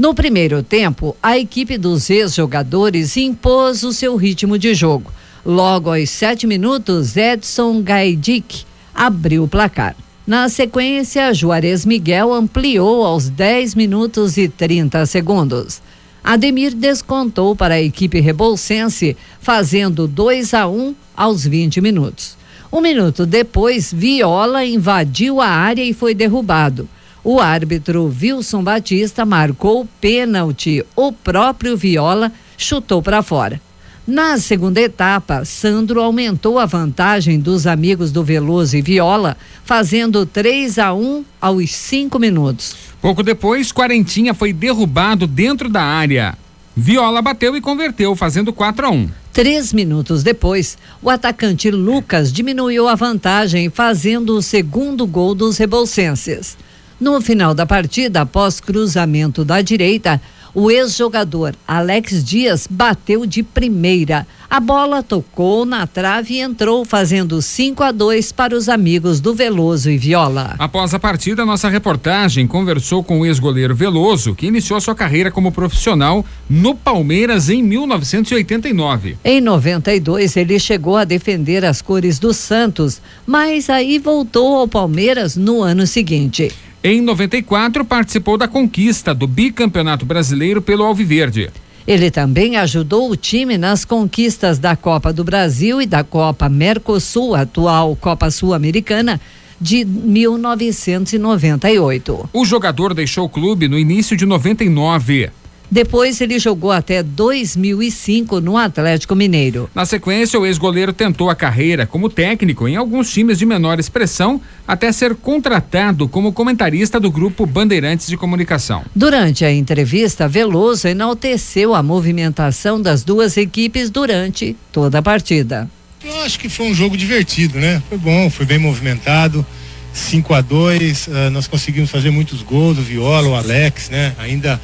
No primeiro tempo, a equipe dos ex-jogadores impôs o seu ritmo de jogo. Logo aos sete minutos, Edson Gaidic abriu o placar. Na sequência, Juarez Miguel ampliou aos 10 minutos e 30 segundos. Ademir descontou para a equipe rebolsense, fazendo 2 a 1 aos 20 minutos. Um minuto depois, Viola invadiu a área e foi derrubado. O árbitro Wilson Batista marcou pênalti. O próprio Viola chutou para fora. Na segunda etapa, Sandro aumentou a vantagem dos amigos do Veloso e Viola, fazendo 3 a 1 aos 5 minutos. Pouco depois, Quarentinha foi derrubado dentro da área. Viola bateu e converteu, fazendo 4 a 1. Três minutos depois, o atacante Lucas diminuiu a vantagem, fazendo o segundo gol dos rebolsenses. No final da partida, após cruzamento da direita, o ex-jogador Alex Dias bateu de primeira. A bola tocou na trave e entrou, fazendo 5 a 2 para os amigos do Veloso e Viola. Após a partida, nossa reportagem conversou com o ex-goleiro Veloso, que iniciou sua carreira como profissional no Palmeiras em 1989. Em 92, ele chegou a defender as cores do Santos, mas aí voltou ao Palmeiras no ano seguinte. Em 94, participou da conquista do bicampeonato brasileiro pelo Alviverde. Ele também ajudou o time nas conquistas da Copa do Brasil e da Copa Mercosul, atual Copa Sul-Americana, de 1998. O jogador deixou o clube no início de 99. Depois ele jogou até 2005 no Atlético Mineiro. Na sequência, o ex-goleiro tentou a carreira como técnico em alguns times de menor expressão, até ser contratado como comentarista do grupo Bandeirantes de Comunicação. Durante a entrevista, Veloso enalteceu a movimentação das duas equipes durante toda a partida. Eu acho que foi um jogo divertido, né? Foi bom, foi bem movimentado. 5 a 2 uh, eh, nós conseguimos fazer muitos gols, o Viola, o Alex, né? Ainda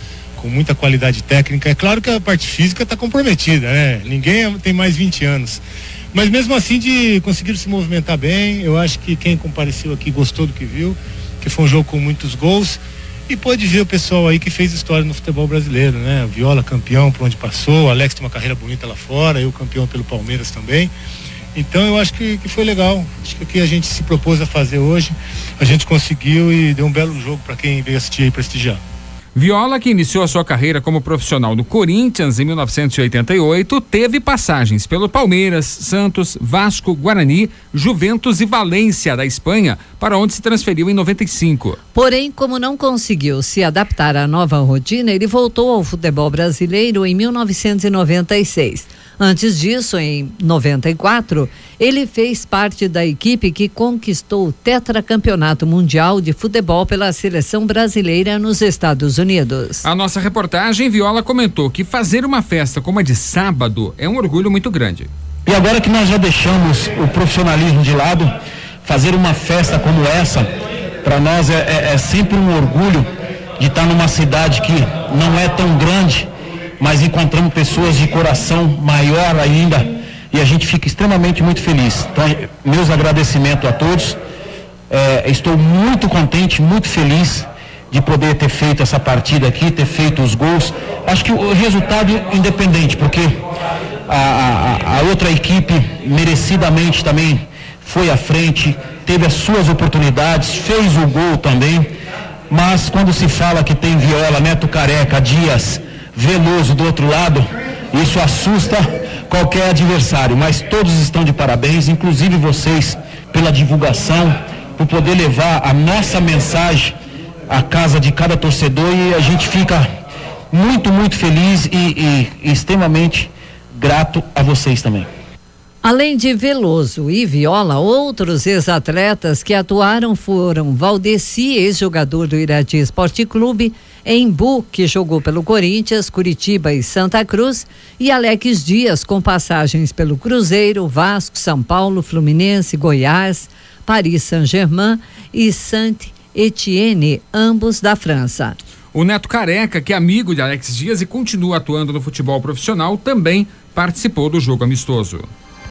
com muita qualidade técnica. É claro que a parte física está comprometida, né? Ninguém tem mais 20 anos. Mas mesmo assim de conseguir se movimentar bem, eu acho que quem compareceu aqui gostou do que viu, que foi um jogo com muitos gols. E pode ver o pessoal aí que fez história no futebol brasileiro, né? O Viola campeão por onde passou, o Alex tem uma carreira bonita lá fora, eu campeão pelo Palmeiras também. Então eu acho que, que foi legal. Acho que o que a gente se propôs a fazer hoje, a gente conseguiu e deu um belo jogo para quem veio assistir e prestigiar. Viola, que iniciou sua carreira como profissional no Corinthians em 1988, teve passagens pelo Palmeiras, Santos, Vasco, Guarani, Juventus e Valência da Espanha, para onde se transferiu em 95. Porém, como não conseguiu se adaptar à nova rotina, ele voltou ao futebol brasileiro em 1996. Antes disso, em 94, ele fez parte da equipe que conquistou o tetracampeonato mundial de futebol pela seleção brasileira nos Estados Unidos. A nossa reportagem Viola comentou que fazer uma festa como a de sábado é um orgulho muito grande. E agora que nós já deixamos o profissionalismo de lado, fazer uma festa como essa, para nós é, é, é sempre um orgulho de estar numa cidade que não é tão grande mas encontramos pessoas de coração maior ainda e a gente fica extremamente muito feliz. Então, meus agradecimentos a todos. É, estou muito contente, muito feliz de poder ter feito essa partida aqui, ter feito os gols. Acho que o resultado independente, porque a, a, a outra equipe merecidamente também foi à frente, teve as suas oportunidades, fez o gol também. Mas quando se fala que tem Viola, Neto Careca, Dias, Veloso do outro lado, isso assusta qualquer adversário, mas todos estão de parabéns, inclusive vocês, pela divulgação, por poder levar a nossa mensagem à casa de cada torcedor e a gente fica muito, muito feliz e, e, extremamente grato a vocês também. Além de Veloso e Viola, outros ex-atletas que atuaram foram Valdeci, ex-jogador do Irati Esporte Clube, Embu, que jogou pelo Corinthians, Curitiba e Santa Cruz, e Alex Dias, com passagens pelo Cruzeiro, Vasco, São Paulo, Fluminense, Goiás, Paris Saint-Germain e Saint-Étienne, ambos da França. O Neto Careca, que é amigo de Alex Dias e continua atuando no futebol profissional, também participou do jogo amistoso.